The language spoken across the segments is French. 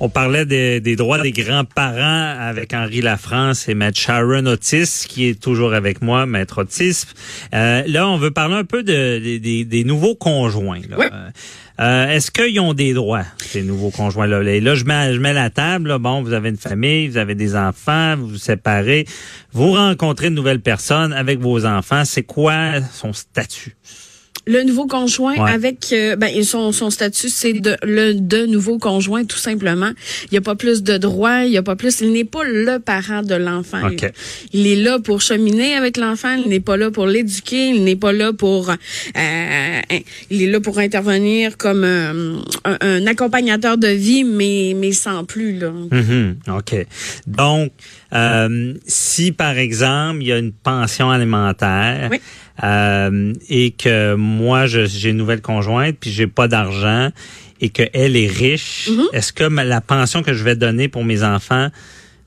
On parlait des, des droits des grands-parents avec Henri Lafrance et Maître Sharon Otis, qui est toujours avec moi, Maître Otis. Euh, là, on veut parler un peu de, de- des- des nouveaux conjoints. là. Euh, euh, Est-ce qu'ils ont des droits, ces nouveaux conjoints-là? Et là, je mets, je mets la table. là. Bon, vous avez une famille, vous avez des enfants, vous vous séparez, vous rencontrez de nouvelles personnes avec vos enfants. C'est quoi son statut? Le nouveau conjoint Ouais. avec euh, ben son, son statut c'est de le de nouveau conjoint tout simplement. Il n'y a pas plus de droits, il y a pas plus il n'est pas le parent de l'enfant. Il, il est là pour cheminer avec l'enfant, il n'est pas là pour l'éduquer, il n'est pas là pour euh, il est là pour intervenir comme euh, un, un accompagnateur de vie mais mais sans plus là. Mhm, OK. Donc, euh, si par exemple, il y a une pension alimentaire Oui. Euh, et que moi, je- j'ai une nouvelle conjointe puis j'ai pas d'argent et qu'elle est riche, Mhm. est-ce que ma- la pension que je vais donner pour mes enfants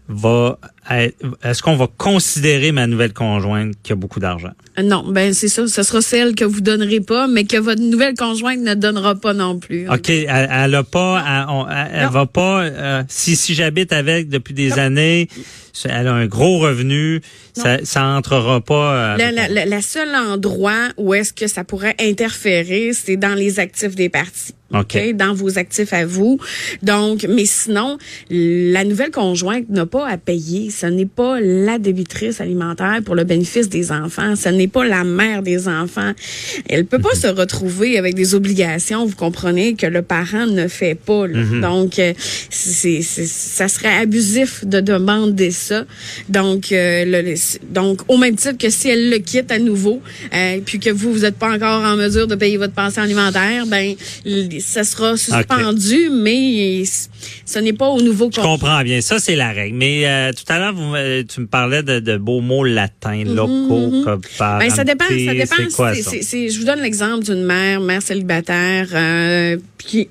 va est-ce qu'on va considérer ma nouvelle conjointe qui a beaucoup d'argent? Euh, Non, ben c'est ça, ce sera celle que vous donnerez pas mais que votre nouvelle conjointe ne donnera pas non plus. OK, elle, elle a pas, elle, on- va pas. euh, si si j'habite avec depuis des années, elle a un gros revenu, ça, ça entrera pas. euh, le- la seul endroit où est-ce que ça pourrait interférer, c'est dans les actifs des partis. OK? Dans vos actifs à vous. Donc, mais sinon, la nouvelle conjointe n'a pas à payer. Ce n'est pas la débitrice alimentaire pour le bénéfice des enfants. Ce n'est pas la mère des enfants. Elle peut pas se retrouver avec des obligations, vous comprenez, que le parent ne fait pas. là. Donc, euh, c'est, ça serait abusif de demander ça. Donc, euh, le- donc, au même titre que si elle le quitte à nouveau, euh, puis que vous, vous n'êtes pas encore en mesure de payer votre pension alimentaire, ben, ça sera suspendu, mais ce n'est pas au nouveau Je comprends bien. Ça, c'est la règle. Mais euh, tout à l'heure, vous tu me parlais de, de beaux mots latins, locaux, comme par Ben, ça dépend, ça dépend. C'est quoi ça? c'est- c'est- je vous donne l'exemple d'une mère, mère célibataire, euh, qui,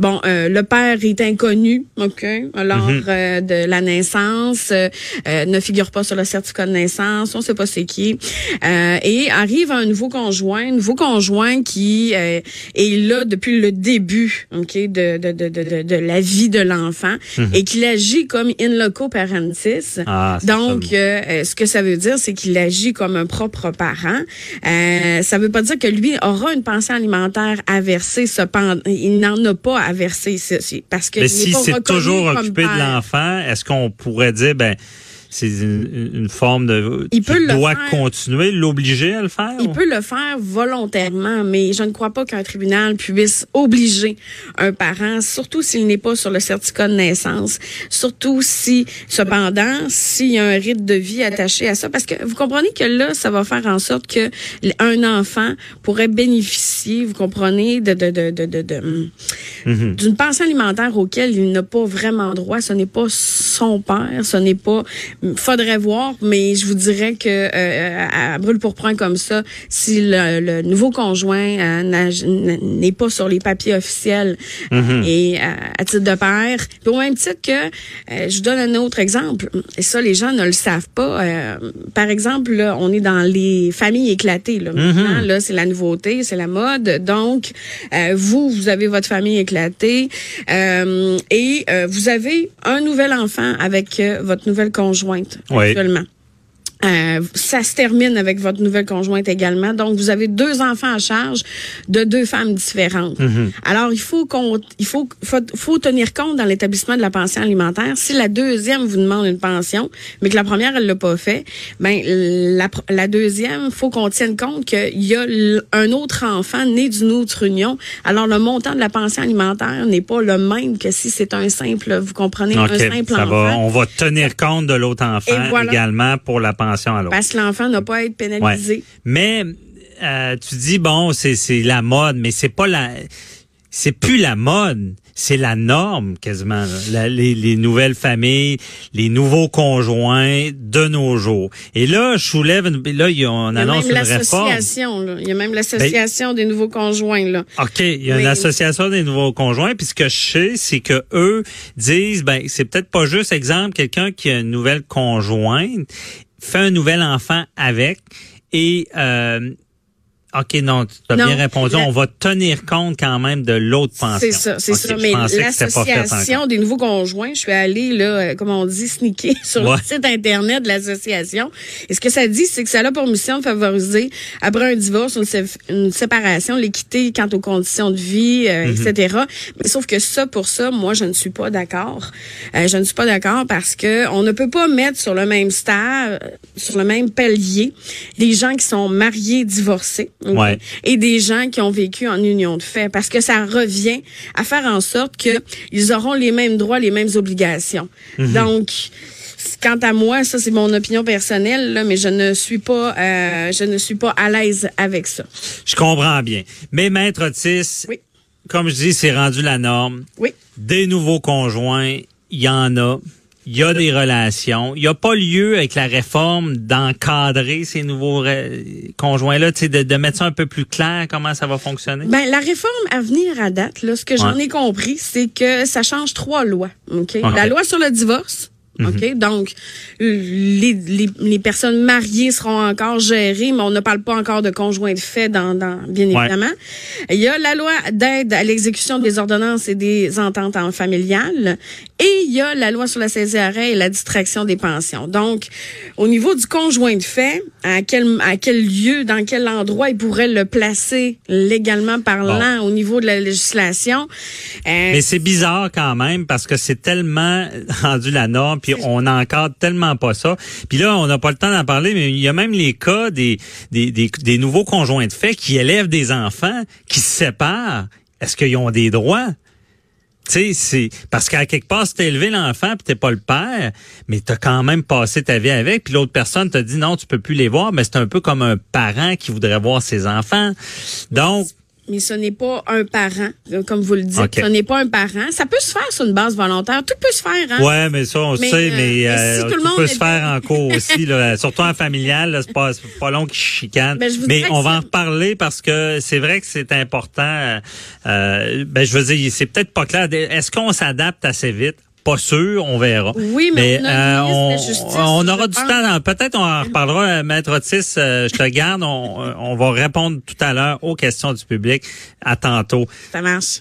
bon, euh, le père est inconnu, ok, lors Mhm. euh, de la naissance, euh, euh, ne figure pas sur le certificat de naissance, on sait pas c'est qui, euh, et arrive un nouveau conjoint, un nouveau conjoint qui euh, est là depuis le début, ok, de de de de, de, de la vie de l'enfant et qu'il agit comme in loco parentis. Ah, Donc euh, ce que ça veut dire, c'est qu'il agit comme un propre parent. Euh, ça veut pas dire que lui aura une pension alimentaire à verser. Cependant, il n'en a pas à verser parce que Mais si c'est toujours occupé de l'enfant, est-ce qu'on pourrait dire, ben, c'est une, une forme de. Il tu peut le dois faire. continuer, l'obliger à le faire? Il ou? peut le faire volontairement, mais je ne crois pas qu'un tribunal puisse obliger un parent, surtout s'il n'est pas sur le certificat de naissance, surtout si, cependant, s'il y a un rythme de vie attaché à ça, parce que vous comprenez que là, ça va faire en sorte que un enfant pourrait bénéficier, vous comprenez, de, de, de, de, de, de- Mhm. d'une pension alimentaire auquel il n'a pas vraiment droit. Ce n'est pas son père, ce n'est pas. Faudrait voir, mais je vous dirais que euh, à, à brûle pour point comme ça, si le, le nouveau conjoint euh, n'est pas sur les papiers officiels Mhm. et euh, à titre de père, puis au même titre que, euh, je vous donne un autre exemple, et ça les gens ne le savent pas. euh, par exemple, là, on est dans les familles éclatées. Là, maintenant, là, c'est la nouveauté, c'est la mode. Donc, euh, vous, vous avez votre famille éclatée euh, et euh, vous avez un nouvel enfant avec euh, votre nouvelle conjointe Oui. actuellement. Euh, ça se termine avec votre nouvelle conjointe également. Donc, vous avez deux enfants à charge de deux femmes différentes. Alors, il faut qu'on, il faut, faut, faut tenir compte dans l'établissement de la pension alimentaire. Si la deuxième vous demande une pension, mais que la première elle l'a pas fait, ben la, la deuxième, faut qu'on tienne compte qu'il y a un autre enfant né d'une autre union. Alors, le montant de la pension alimentaire n'est pas le même que si c'est un simple, vous comprenez, un simple ça enfant. va, on va tenir compte de l'autre enfant voilà. également pour la pension à l'autre. Parce que l'enfant n'a pas à être pénalisé. Mais euh, tu dis bon, c'est c'est la mode, mais c'est pas la c'est plus la mode, c'est la norme quasiment. La- les, les nouvelles familles, les nouveaux conjoints de nos jours. Et là, je soulève, une, là, il y a- on Il y a annonce même une réforme. Ben, l'association, là. Il y a même l'association des nouveaux conjoints, là. OK, il y a Oui. une association des nouveaux conjoints, puis ce que je sais, c'est que eux disent ben c'est peut-être pas juste exemple quelqu'un qui a une nouvelle conjointe fait un nouvel enfant avec et euh, OK, non, tu as Non, bien répondu. la- On va tenir compte quand même de l'autre pension. C'est ça, c'est ça. Mais l'association des nouveaux conjoints, je suis allée, là, euh, comme on dit, sneaker sur Ouais. le site Internet de l'association. Et ce que ça dit, c'est que ça a pour mission de favoriser, après un divorce, une, sé- une séparation, l'équité quant aux conditions de vie, euh, Mhm. etc. Mais sauf que ça, pour ça, moi, je ne suis pas d'accord. Euh, je ne suis pas d'accord parce que on ne peut pas mettre sur le même stade, sur le même palier, des gens qui sont mariés, divorcés, Ouais. et des gens qui ont vécu en union de fait, parce que ça revient à faire en sorte que ils auront les mêmes droits, les mêmes obligations. Mhm. Donc, quant à moi, ça c'est mon opinion personnelle, là, mais je ne suis pas, euh, je ne suis pas à l'aise avec ça. Je comprends bien. Mais maître Otis, Oui. comme je dis, c'est rendu la norme. Oui. Des nouveaux conjoints, il y en a. Il y a des relations. Il n'y a pas lieu avec la réforme d'encadrer ces nouveaux conjoints-là, de, de mettre ça un peu plus clair, comment ça va fonctionner? Ben, la réforme à venir à date, là, ce que j'en ai compris, c'est que ça change trois lois. OK? La loi sur le divorce. Mhm. OK? Donc, les, les, les personnes mariées seront encore gérées, mais on ne parle pas encore de conjoint de fait, dans, dans, bien Ouais. évidemment. Il y a la loi d'aide à l'exécution des ordonnances et des ententes en familiales. Et il y a la loi sur la saisie arrêt et la distraction des pensions. Donc, au niveau du conjoint de fait, à quel, à quel lieu, dans quel endroit il pourrait le placer légalement parlant au niveau de la législation? Euh, Mais c'est bizarre quand même parce que c'est tellement rendu la norme, puis on encadre tellement pas ça. Puis là, on n'a pas le temps d'en parler, mais il y a même les cas des, des, des, des nouveaux conjoints de fait qui élèvent des enfants, qui se séparent. Est-ce qu'ils ont des droits? Tu sais, c'est parce qu'à quelque part, si t'as élevé l'enfant puis t'es pas le père, mais t'as quand même passé ta vie avec, puis l'autre personne t'a dit non, tu peux plus les voir, mais c'est un peu comme un parent qui voudrait voir ses enfants. Donc, mais ce n'est pas un parent, comme vous le dites. Ce n'est pas un parent. Ça peut se faire sur une base volontaire. Tout peut se faire. Hein? Ouais, mais ça, on Mais, sait, euh, mais, euh, si tout le monde peut se faire en cours aussi, là, surtout en familial, c'est pas, pas long qu'ils chicanent. Ben, mais on va en reparler parce que c'est vrai que c'est important. euh, euh, ben, je veux dire, c'est peut-être pas clair. Est-ce qu'on s'adapte assez vite? Pas sûr, on verra. Oui, mais on a ministre la Justice, on aura du pense. temps. Peut-être on en reparlera, euh, Maître Otis. euh, je te garde. On, on va répondre tout à l'heure aux questions du public. À tantôt. Ça marche.